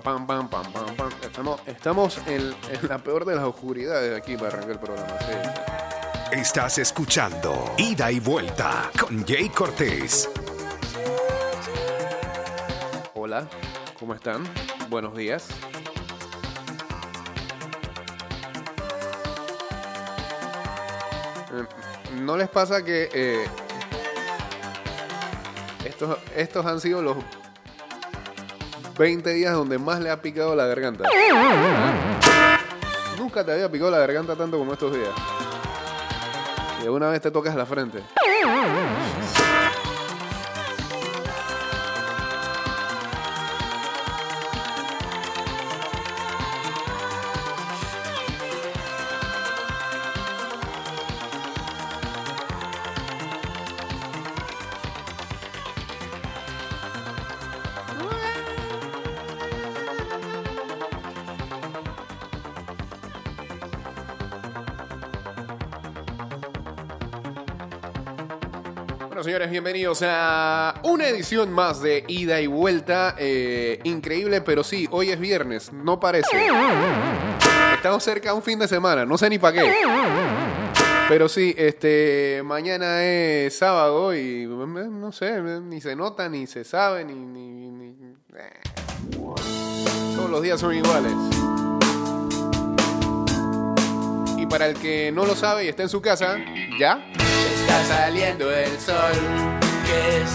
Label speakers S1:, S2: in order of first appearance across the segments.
S1: pam, pam, pam, pam, pam, pam. Estamos, estamos en, en la peor de las oscuridades aquí para arrancar el programa. sí.
S2: Estás escuchando Ida y Vuelta con Jay Cortés.
S1: Hola, ¿cómo están? Buenos días. Eh, ¿No les pasa que eh, estos, estos han sido los 20 días donde más le ha picado la garganta? Nunca te había picado la garganta tanto como estos días. Y alguna vez te tocas la frente. Señores, bienvenidos a una edición más de Ida y Vuelta. Eh, increíble, pero sí, hoy es viernes, no parece. Estamos cerca a un fin de semana, no sé ni para qué. Pero sí, este, mañana es sábado y no sé, ni se nota, ni se sabe, ni... ni- ni- eh. Todos los días son iguales. Y para el que no lo sabe y está en su casa, ¿ya?
S3: Está saliendo el sol, que es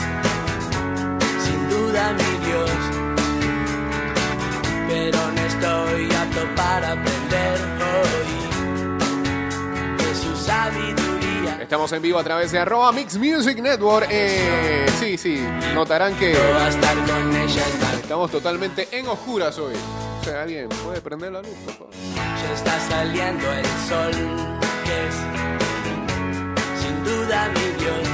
S3: sin duda mi Dios. Pero no estoy apto para aprender hoy de su sabiduría.
S1: Estamos en vivo a través de arroba Mix Music Network. Eh, sí, sí, notarán que estamos totalmente en oscuras hoy. O sea, alguien puede prender la luz, por favor.
S3: Ya está saliendo el sol, que es duda mi Dios.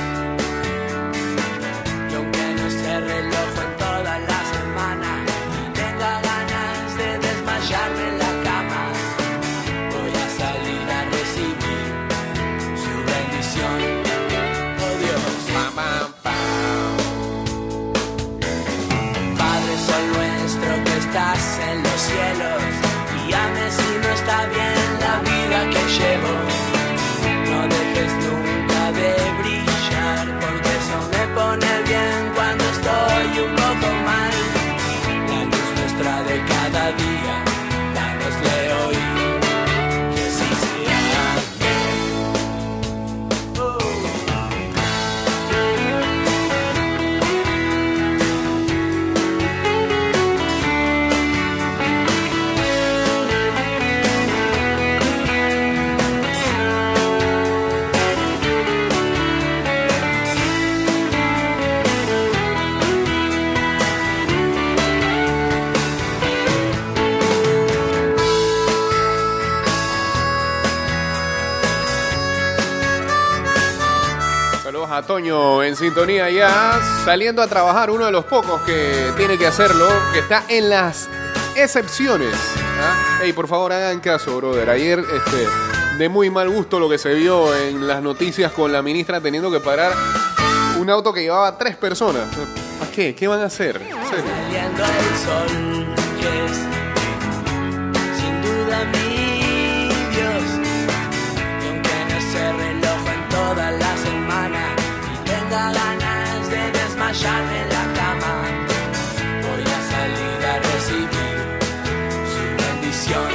S3: Y aunque no esté reloj en toda la semana, y tenga ganas de desmayarme en la cama, voy a salir a recibir su bendición. Oh Dios,
S1: pam.
S3: Padre Sol nuestro que estás en los cielos, guíame si no está bien la vida que llevo.
S1: En sintonía ya, saliendo a trabajar, uno de los pocos que tiene que hacerlo, que está en las excepciones. ¿ah? Ey, por favor, hagan caso, brother. Ayer, este, de muy mal gusto lo que se vio en las noticias con la ministra teniendo que parar un auto que llevaba tres personas. ¿A qué? ¿Qué van a hacer?
S3: Saliendo el sol, sin duda de desmayarme en la cama, voy a salir a recibir su bendición.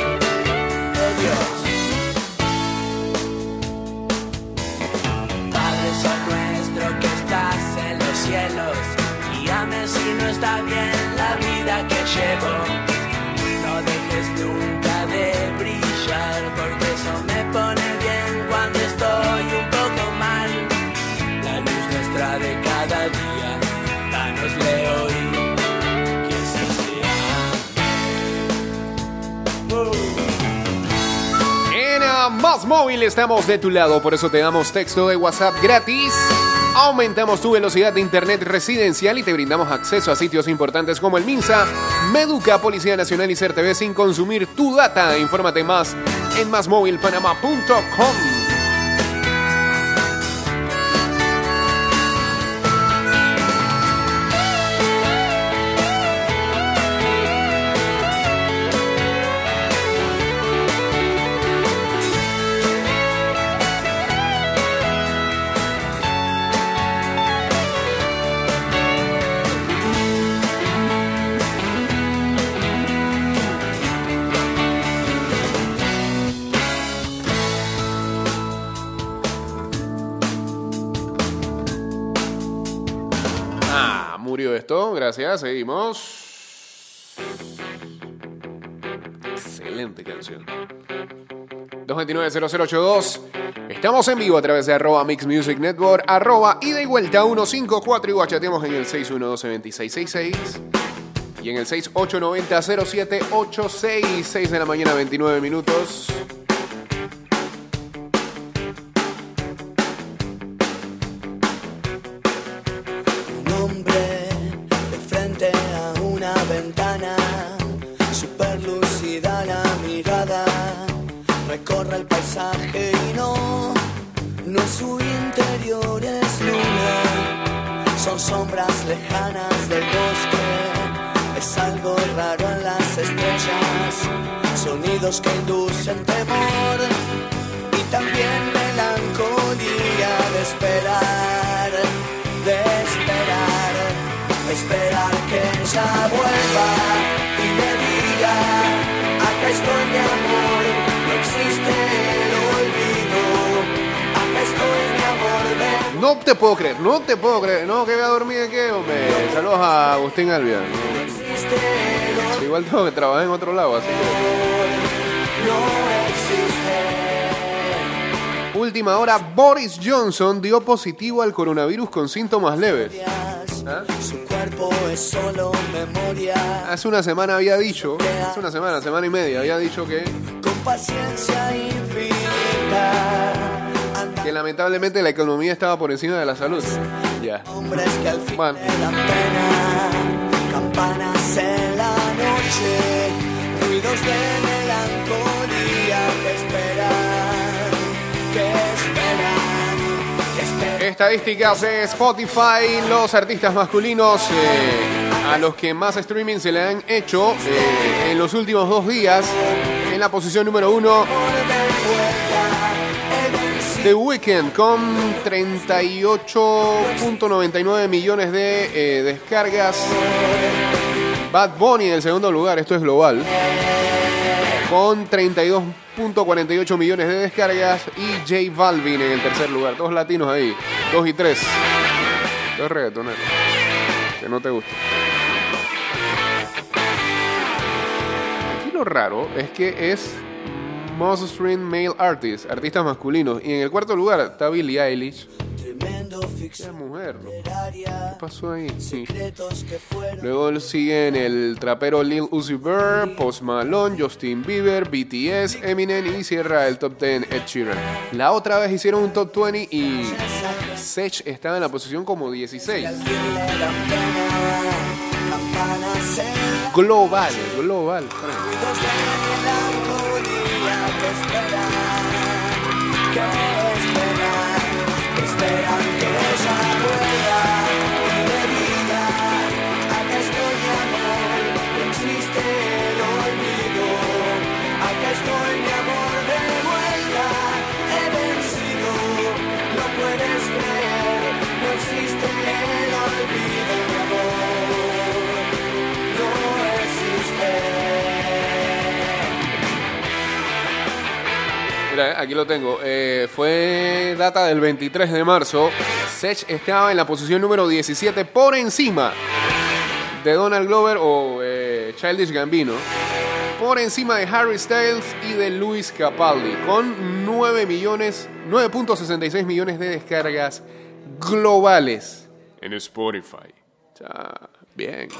S3: Oh Dios. Padre Sol nuestro que estás en los cielos, guíame si no está bien la vida que llevo.
S1: Móvil estamos de tu lado, por eso te damos texto de WhatsApp gratis. Aumentamos tu velocidad de internet residencial y te brindamos acceso a sitios importantes como el MINSA, Meduca, Policía Nacional y CERTV sin consumir tu data. Infórmate más en másmóvilpanama.com. Gracias, seguimos. Excelente canción. 229-0082. Estamos en vivo a través de arroba Mix Music Network, arroba ida y vuelta 154 y guachateamos en el 612-2666 y en el 6890-0786, 6 de la mañana, 29 minutos.
S2: Recorre el paisaje y no, no su interior es luna, son sombras lejanas del bosque, es algo raro en las estrellas, sonidos que inducen temor y también melancolía de esperar, de esperar, esperar que ella vuelva y me diga, acá estoy mi amor, no
S1: te puedo creer, no te puedo creer. No, que voy a dormir aquí, hombre. Saludos a Agustín
S2: olvido,
S1: Igual tengo que trabajar en otro lado, así que.
S2: no existe.
S1: Última hora, Boris Johnson dio positivo al coronavirus con síntomas leves. ¿Ah?
S2: Su cuerpo es solo memoria.
S1: Hace una semana había dicho, hace una semana, semana y media, había dicho que,
S2: paciencia infinita.
S1: Que lamentablemente la economía estaba por encima de la salud. Ya.
S2: hombres que al fin
S1: Bueno.
S2: me dan pena. Campanas en la noche, ruidos de melancolía que esperan, que esperan, que esperan.
S1: Estadísticas de Spotify, los artistas masculinos eh, a los que más streaming se le han hecho eh, en los últimos dos días. En la posición número uno, The Weeknd con 38.99 millones de eh, descargas. Bad Bunny en el segundo lugar, esto es global, con 32.48 millones de descargas. Y J Balvin en el tercer lugar, dos latinos ahí, dos y tres. Dos reggaetoneros, que no te gusta. Lo raro es que es Most Stream Male Artist, artistas masculinos. Y en el cuarto lugar está Billie Eilish.
S2: Tremendo
S1: Qué mujer, ¿no? ¿Qué pasó ahí? Sí. Luego siguen el trapero Lil Uzi Vert, Post Malone, Justin Bieber, BTS, Eminem y cierra el top 10 Ed Sheeran. La otra vez hicieron un top 20 y Sech estaba en la posición como 16. Global, global. Mira, eh, aquí lo tengo. Eh, fue data del 23 de marzo. Sech estaba en la posición número 17 por encima de Donald Glover o eh, Childish Gambino. Por encima de Harry Styles y de Luis Capaldi. Con 9 millones, 9.66 millones de descargas globales en Spotify. Sea, bien.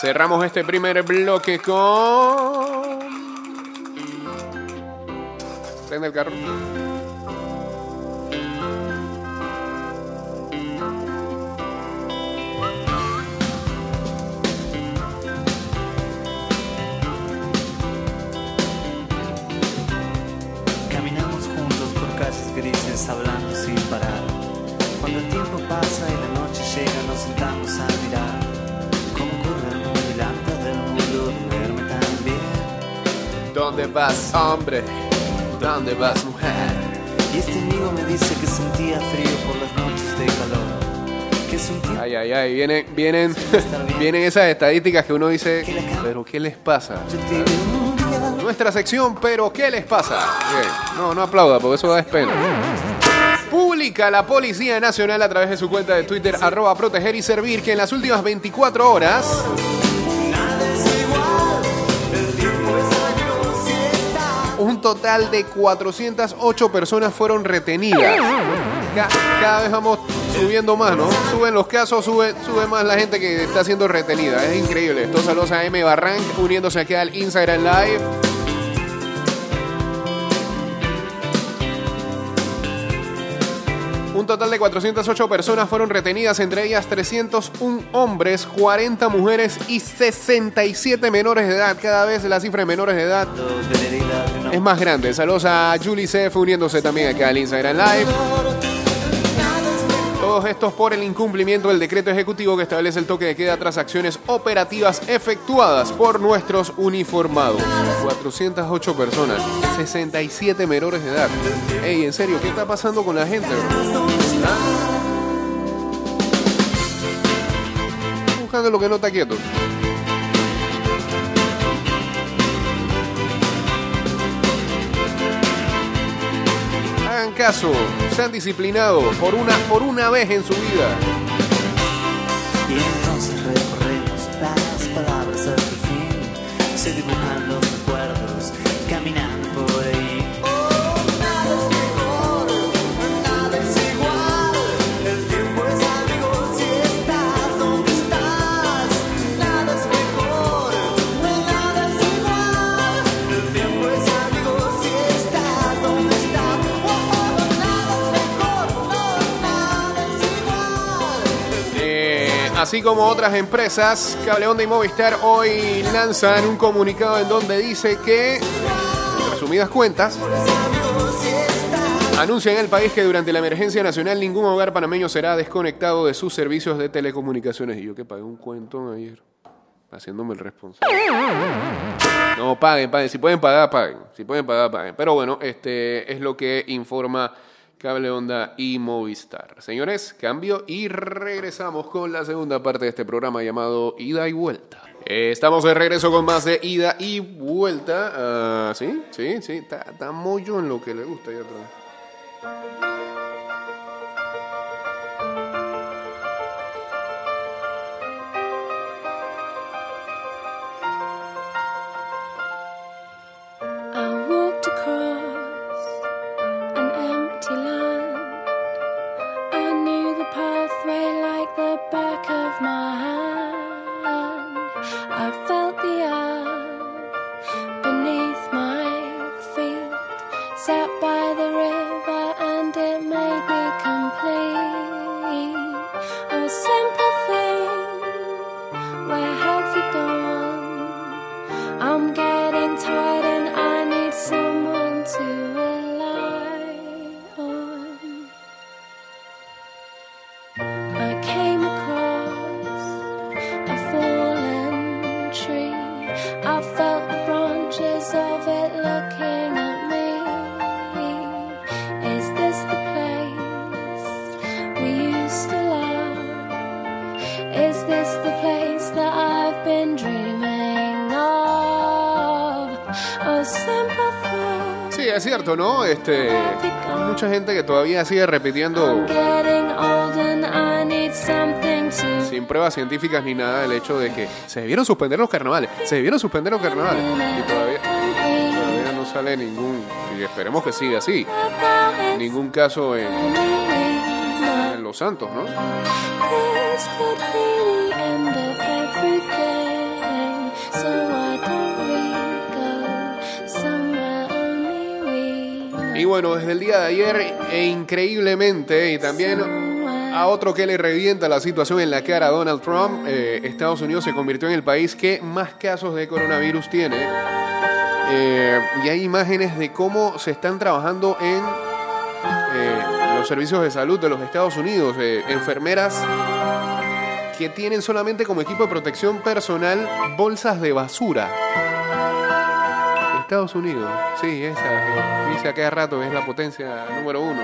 S1: Cerramos este primer bloque con. Prende el carro.
S4: Caminamos juntos por calles grises hablando sin parar. Cuando el tiempo pasa y la noche llega nos sentamos
S1: ¿Dónde vas, hombre? ¿Dónde vas, mujer?
S4: Y este amigo me dice que sentía frío por las noches de calor. Que es un tiempo
S1: Ay, ay, ay. Vienen, vienen, vienen esas estadísticas que uno dice, ¿pero qué les pasa? nuestra sección, pero ¿qué les pasa? Bien, No, no aplauda, porque eso da pena. Publica la Policía Nacional a través de su cuenta de Twitter, arroba proteger y servir, que en las últimas 24 horas total de 408 personas fueron retenidas. Ca- cada vez vamos subiendo más, ¿no? Suben los casos, sube, sube más la gente que está siendo retenida. Es increíble. Esto saludos a M. Barranc uniéndose aquí al Instagram Live. Un total de 408 personas fueron retenidas, entre ellas 301 hombres, 40 mujeres y 67 menores de edad. Cada vez la cifra de menores de edad es más grande. Saludos a Julie Cef uniéndose también acá al Instagram Live. Todos estos por el incumplimiento del decreto ejecutivo que establece el toque de queda tras acciones operativas efectuadas por nuestros uniformados. 408 personas, 67 menores de edad. Ey, en serio, ¿qué está pasando con la gente? Buscando lo que no está quieto. Caso, sean disciplinados por una, por una vez en su vida. Así como otras empresas, Cable Onda y Movistar hoy lanzan un comunicado en donde dice que, en resumidas cuentas, anuncia en el país que durante la emergencia nacional ningún hogar panameño será desconectado de sus servicios de telecomunicaciones. Y yo que pagué un cuento ayer, haciéndome el responsable. No, paguen, paguen. Si pueden pagar, paguen. Si pueden pagar, paguen. Pero bueno, este es lo que informa Cable Onda y Movistar. Señores, cambio y regresamos con la segunda parte de este programa llamado Ida y Vuelta. Eh, estamos de regreso con más de Ida y Vuelta. Ah, sí, sí, sí. Está, está mollo en lo que le gusta. Ya atrás. ¿No? Este, hay mucha gente que todavía sigue repitiendo sin pruebas científicas ni nada el hecho de que se debieron suspender los carnavales. Se debieron suspender los carnavales. Y todavía, todavía no sale ningún, y esperemos que siga así, ningún caso en, en Los Santos, ¿no? Bueno, desde el día de ayer, e increíblemente, y también a otro que le revienta la situación en la cara a Donald Trump, eh, Estados Unidos se convirtió en el país que más casos de coronavirus tiene. Eh, y hay imágenes de cómo se están trabajando en eh, los servicios de salud de los Estados Unidos. enfermeras que tienen solamente como equipo de protección personal bolsas de basura. Estados Unidos, sí, esa que dice a cada rato es la potencia número uno.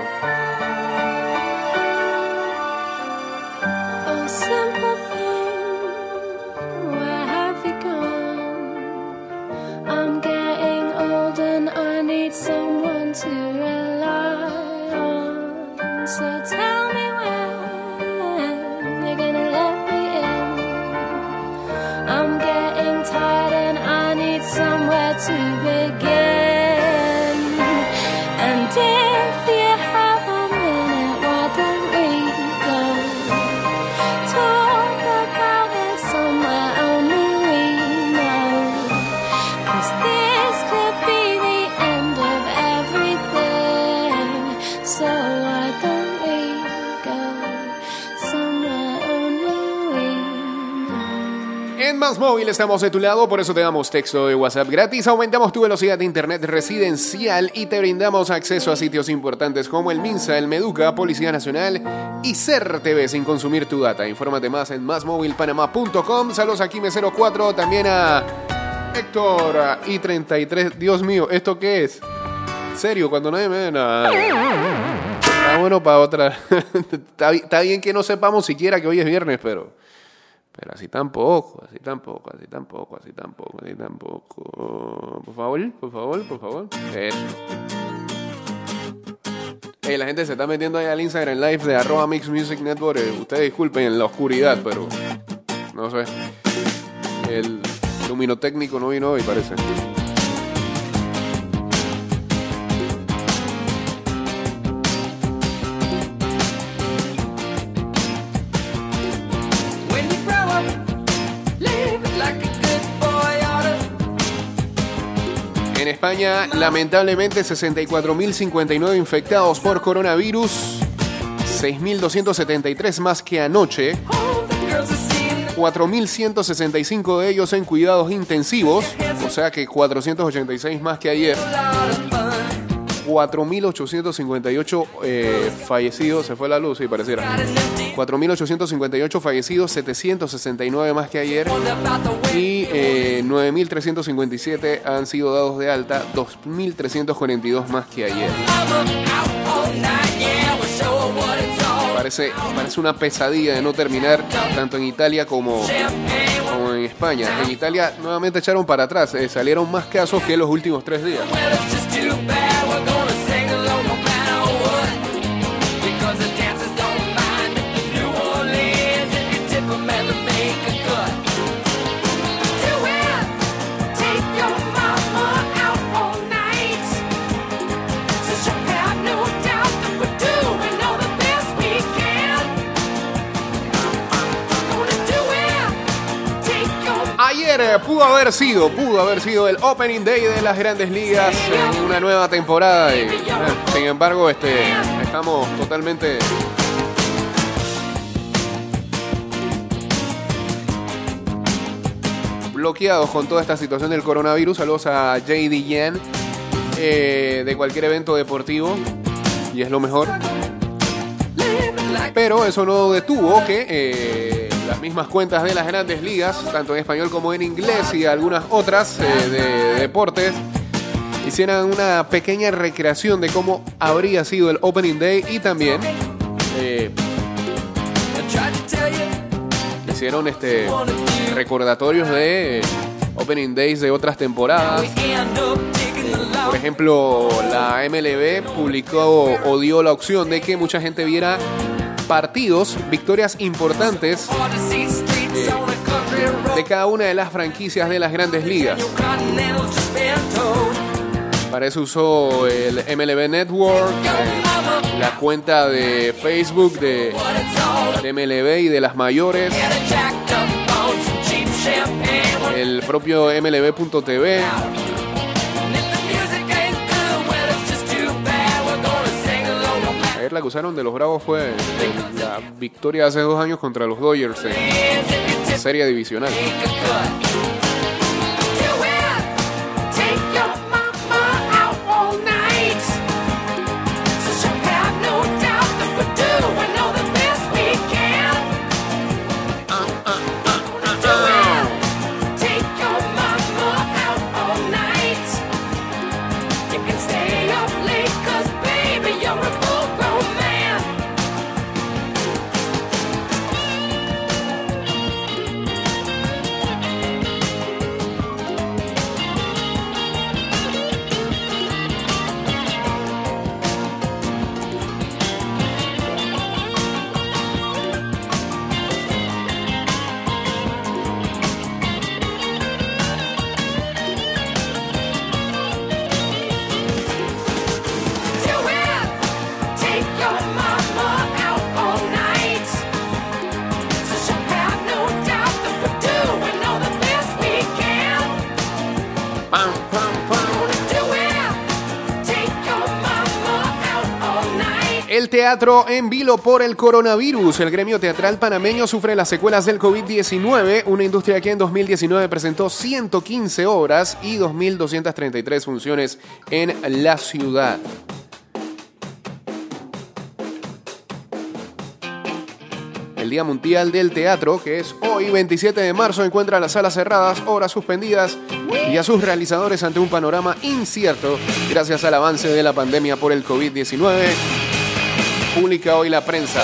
S1: Estamos de tu lado, por eso te damos texto de WhatsApp gratis, aumentamos tu velocidad de internet residencial y te brindamos acceso a sitios importantes como el MINSA, el Meduca, Policía Nacional y CER TV sin consumir tu data. Infórmate más en másmóvilpanamá.com. Saludos a Kime04, también a Héctor I33. Dios mío, ¿esto qué es? Serio, cuando nadie me ve nada. Está bueno para otra. está bien que no sepamos siquiera que hoy es viernes, pero. Pero así tampoco, así tampoco, así tampoco, así tampoco, así tampoco. Por favor, por favor, por favor. Eso. Ey, la gente se está metiendo ahí al Instagram Live de arroba Mix Music Network. Eh, ustedes disculpen en la oscuridad, pero no sé. El luminotécnico no vino hoy, parece. España, lamentablemente, 64.059 infectados por coronavirus, 6.273 más que anoche,
S3: All the girls are seeing
S1: 4.165 de ellos en cuidados intensivos, o sea que 486 más que ayer, 4.858 eh, fallecidos, se fue la luz, sí, pareciera.
S3: Got an empty
S1: 4.858 fallecidos, 769 más que ayer. Y eh, 9.357 han sido dados de alta, 2.342 más que ayer. Parece, parece una pesadilla de no terminar tanto en Italia como, como en España. En Italia nuevamente echaron para atrás, eh, salieron más casos que los últimos tres días. Eh, pudo haber sido, pudo haber sido el opening day de las grandes ligas en una nueva temporada. Y, eh, sin embargo, este, estamos totalmente bloqueados con toda esta situación del coronavirus. Saludos a JD Yan eh, de cualquier evento deportivo y es lo mejor. Pero eso no detuvo que las mismas cuentas de las grandes ligas, tanto en español como en inglés y algunas otras eh, de deportes, hicieran una pequeña recreación de cómo habría sido el Opening Day y también eh, hicieron este recordatorios de Opening Days de otras temporadas. Por ejemplo, la MLB publicó o dio la opción de que mucha gente viera partidos, victorias importantes
S3: road.
S1: de cada una de las franquicias de las grandes ligas. Para eso usó el MLB Network, eh, la cuenta de Facebook de, MLB y de las mayores, el propio MLB.tv. la que usaron de los Bravos fue la victoria hace dos años contra los Dodgers en serie divisional. Teatro en vilo por el coronavirus. El gremio teatral panameño sufre las secuelas del COVID-19, una industria que en 2019 presentó 115 obras y 2.233 funciones en la ciudad. El Día Mundial del Teatro, que es hoy 27 de marzo, encuentra las salas cerradas, obras suspendidas y a sus realizadores ante un panorama incierto gracias al avance de la pandemia por el COVID-19. Publica hoy la prensa.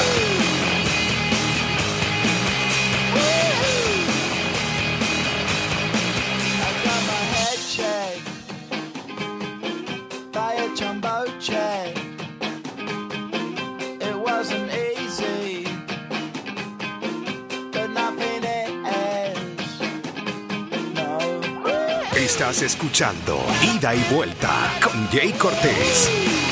S2: Estás escuchando Ida y Vuelta con Jay Cortés.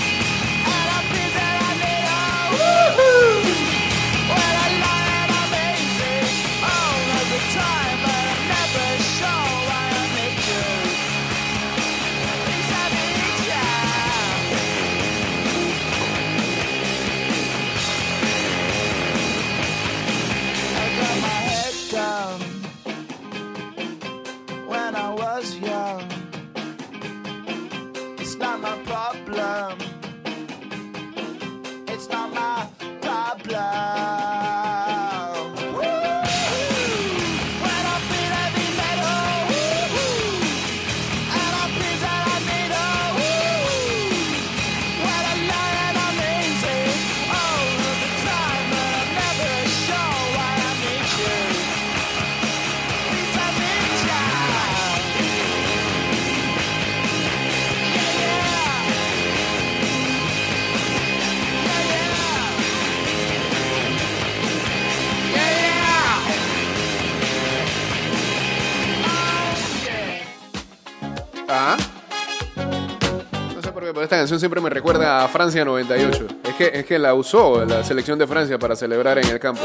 S1: Canción siempre me recuerda a Francia 98. Es que, es que la usó la selección de Francia para celebrar en el campo.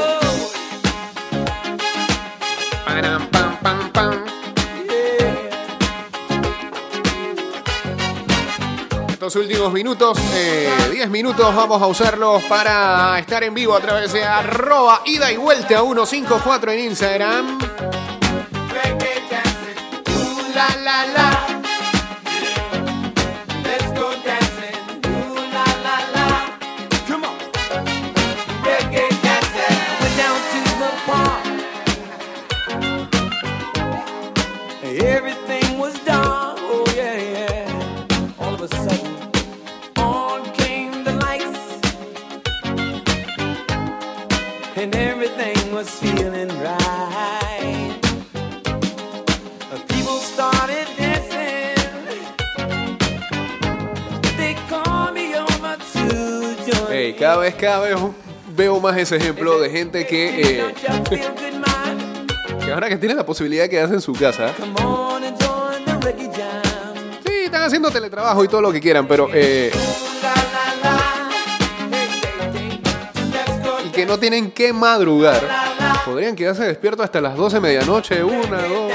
S1: Param, pam, pam, pam. Estos últimos minutos, eh, 10 minutos, vamos a usarlos para estar en vivo a través de arroba ida y vuelta 154 en Instagram. La, la, la. Cada vez, veo más ese ejemplo de gente que, eh, que ahora que tiene la posibilidad de quedarse en su casa, sí, están haciendo teletrabajo y todo lo que quieran, pero eh, y que no tienen que madrugar, podrían quedarse despiertos hasta las 12 de medianoche, una, dos,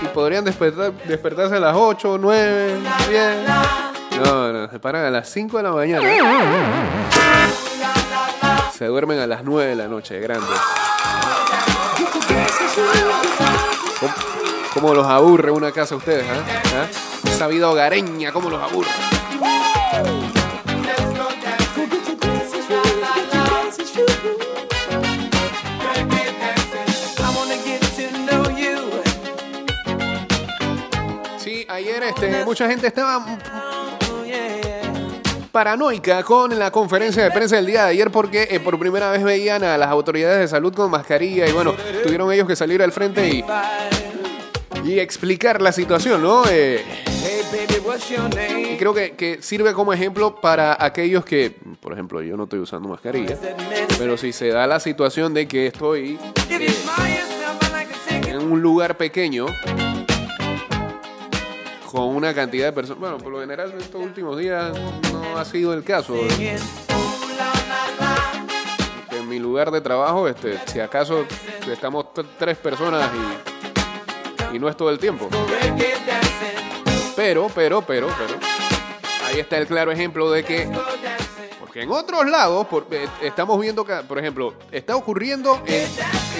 S1: y podrían despertar, despertarse a las 8, 9, 10. No, no, se paran a las 5 de la mañana. Se duermen a las 9 de la noche, grandes. ¿Cómo, los aburre una casa a ustedes, ah? ¿Ah? Esa vida hogareña, ¿cómo los aburre? Sí, ayer este, mucha gente estaba. Paranoica con la conferencia de prensa del día de ayer porque eh, por primera vez veían a las autoridades de salud con mascarilla y bueno, tuvieron ellos que salir al frente y, y explicar la situación, ¿no? Eh, y creo que, que sirve como ejemplo para aquellos que, por ejemplo, yo no estoy usando mascarilla, pero si se da la situación de que estoy en un lugar pequeño con una cantidad de personas, bueno, por lo general en estos últimos días no ha sido el caso. En mi lugar de trabajo, este, si acaso estamos tres personas y, y no es todo el tiempo. Pero, pero, pero, pero, Ahí está el claro ejemplo de que porque en otros lados, por- eh, estamos viendo, que, por ejemplo, está ocurriendo en,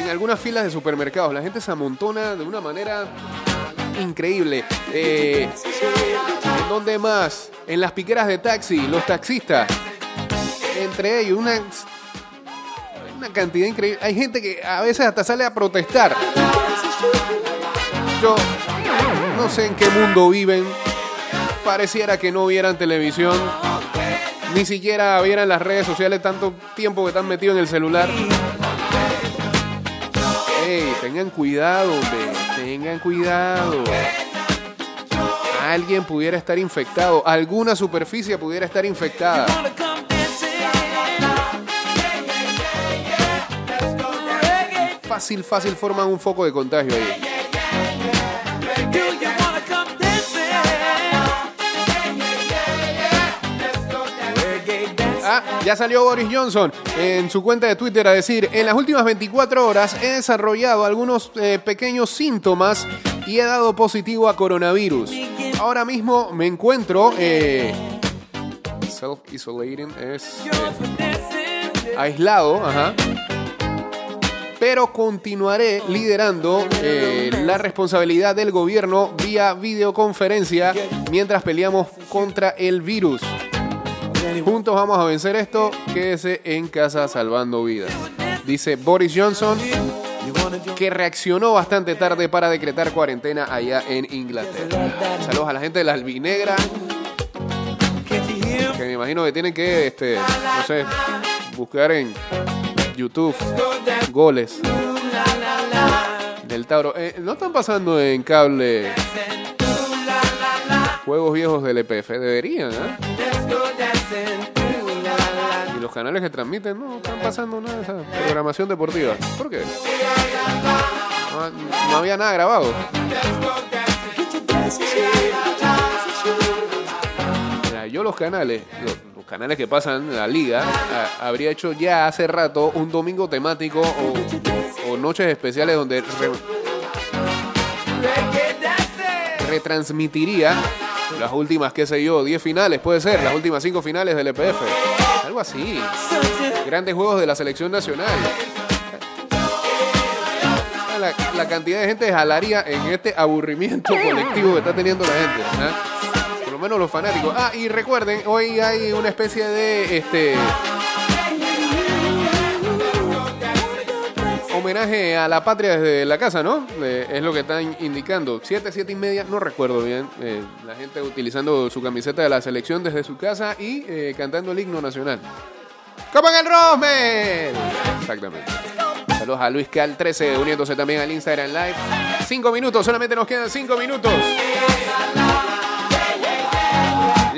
S1: en algunas filas de supermercados. La gente se amontona de una manera increíble. Eh, ¿En dónde más? En las piqueras de taxi, los taxistas. Entre ellos, una, una cantidad increíble. Hay gente que a veces hasta sale a protestar. Yo no sé en qué mundo viven. Pareciera que no vieran televisión ni siquiera vieran las redes sociales tanto tiempo que están metidos en el celular. Tengan cuidado, hombre, tengan cuidado. Alguien pudiera estar infectado, alguna superficie pudiera estar infectada. Fácil, fácil forman un foco de contagio ahí. Ya salió Boris Johnson en su cuenta de Twitter a decir, en las últimas 24 horas he desarrollado algunos eh, pequeños síntomas y he dado positivo a coronavirus. Ahora mismo me encuentro eh, self-isolating, es eh, aislado, ajá. Pero continuaré liderando la responsabilidad del gobierno vía videoconferencia mientras peleamos contra el virus. Juntos vamos a vencer esto. Quédese en casa salvando vidas. Dice Boris Johnson, que reaccionó bastante tarde para decretar cuarentena allá en Inglaterra. Saludos a la gente de la albinegra. Que me imagino que tienen que, este, no sé, buscar en YouTube goles del Tauro. Eh, no están pasando en cable juegos viejos del EPF. Deberían, ¿eh? Y los canales que transmiten no están pasando nada de esa programación deportiva. ¿Por qué? No, no había nada grabado. Mira, yo los canales, los, los canales que pasan la liga, a- habría hecho ya hace rato un domingo temático o, o noches especiales donde re- retransmitiría las últimas, qué sé yo, 10 finales, puede ser, las últimas 5 finales del EPF. Algo así. Grandes juegos de la selección nacional. La, la cantidad de gente jalaría en este aburrimiento colectivo que está teniendo la gente. ¿ah? Por lo menos los fanáticos. Ah, y recuerden, hoy hay una especie de este homenaje a la patria desde la casa, ¿no? Eh, es lo que están indicando. Siete, siete y media, no recuerdo bien. Eh, la gente utilizando su camiseta de la selección desde su casa y eh, cantando el himno nacional. ¡Copan el Rosmel! Exactamente. Saludos a Luis Cal 13 uniéndose también al Instagram Live. Cinco minutos, solamente nos quedan cinco minutos.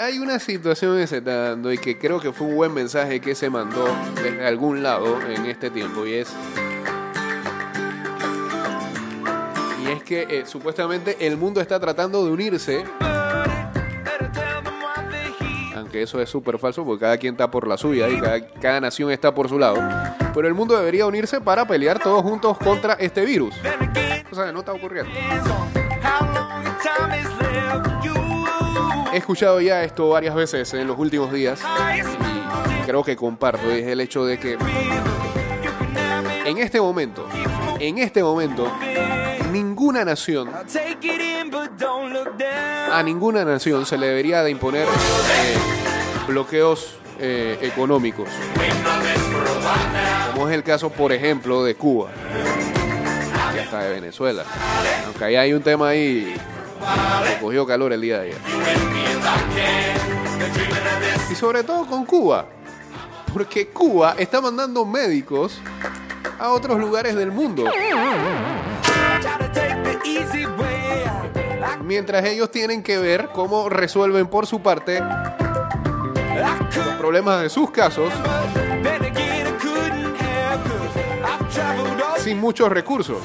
S1: Hay una situación que se dando y que creo que fue un buen mensaje que se mandó desde algún lado en este tiempo y es... Y es que eh, supuestamente el mundo está tratando de unirse, aunque eso es súper falso porque cada quien está por la suya y cada, cada nación está por su lado. Pero el mundo debería unirse para pelear todos juntos contra este virus. Cosa que no está ocurriendo. He escuchado ya esto varias veces en los últimos días. Y creo que comparto es el hecho de que en este momento, en este momento, ninguna nación, a ninguna nación se le debería de imponer eh, bloqueos eh, económicos, como es el caso, por ejemplo, de Cuba. Y hasta de Venezuela, aunque ahí hay un tema ahí cogió calor el día de ayer. Y sobre todo con Cuba, porque Cuba está mandando médicos a otros lugares del mundo. mientras ellos tienen que ver cómo resuelven por su parte los problemas de sus casos sin muchos recursos.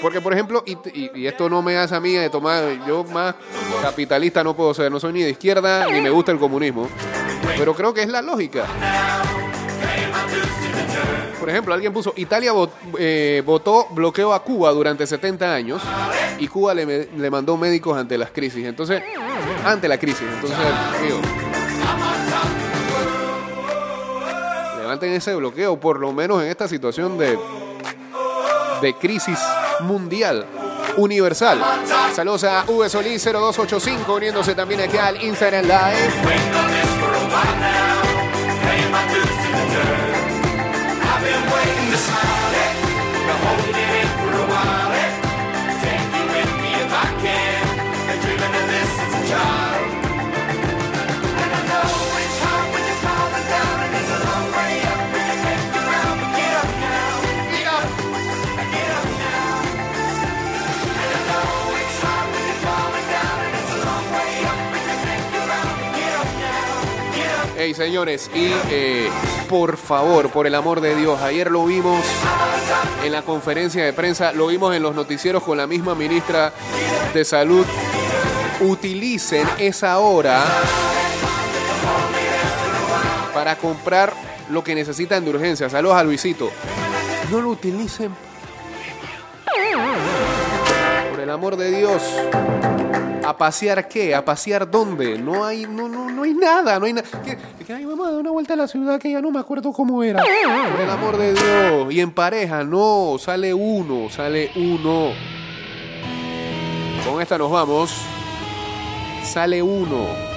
S1: Porque, por ejemplo, y, y- esto no me hace a mí de tomar, yo más capitalista no puedo ser, no soy ni de izquierda ni me gusta el comunismo, pero creo que es la lógica. Por ejemplo, alguien puso, Italia eh, votó bloqueo a Cuba durante 70 años y Cuba le, le mandó médicos ante las crisis. Entonces, ante la crisis. Entonces, digo, levanten ese bloqueo, por lo menos en esta situación de, de crisis mundial, universal. Saludos a V Solís 0285, uniéndose también aquí al Instagram Live. Señores, y eh, por favor, por el amor de Dios, ayer lo vimos en la conferencia de prensa, lo vimos en los noticieros con la misma ministra de Salud. Utilicen esa hora para comprar lo que necesitan de urgencia. Saludos a Luisito. No lo utilicen. Por el amor de Dios. ¿A pasear qué? ¿A pasear dónde? No hay, no, no, no hay nada, no hay nada. Que, ay, vamos a dar una vuelta a la ciudad que ya no me acuerdo cómo era. Por el amor de Dios. Y en pareja, no, sale uno, sale uno. Con esta nos vamos. Sale uno.